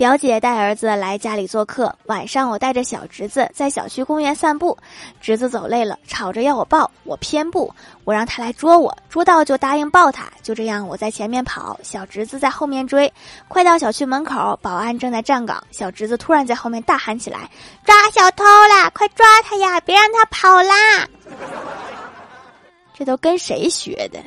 表姐带儿子来家里做客晚上我带着小侄子在小区公园散步。侄子走累了吵着要我抱我偏不我让他来捉我捉到就答应抱他就这样我在前面跑小侄子在后面追。快到小区门口保安正在站岗小侄子突然在后面大喊起来抓小偷啦快抓他呀别让他跑啦。这都跟谁学的？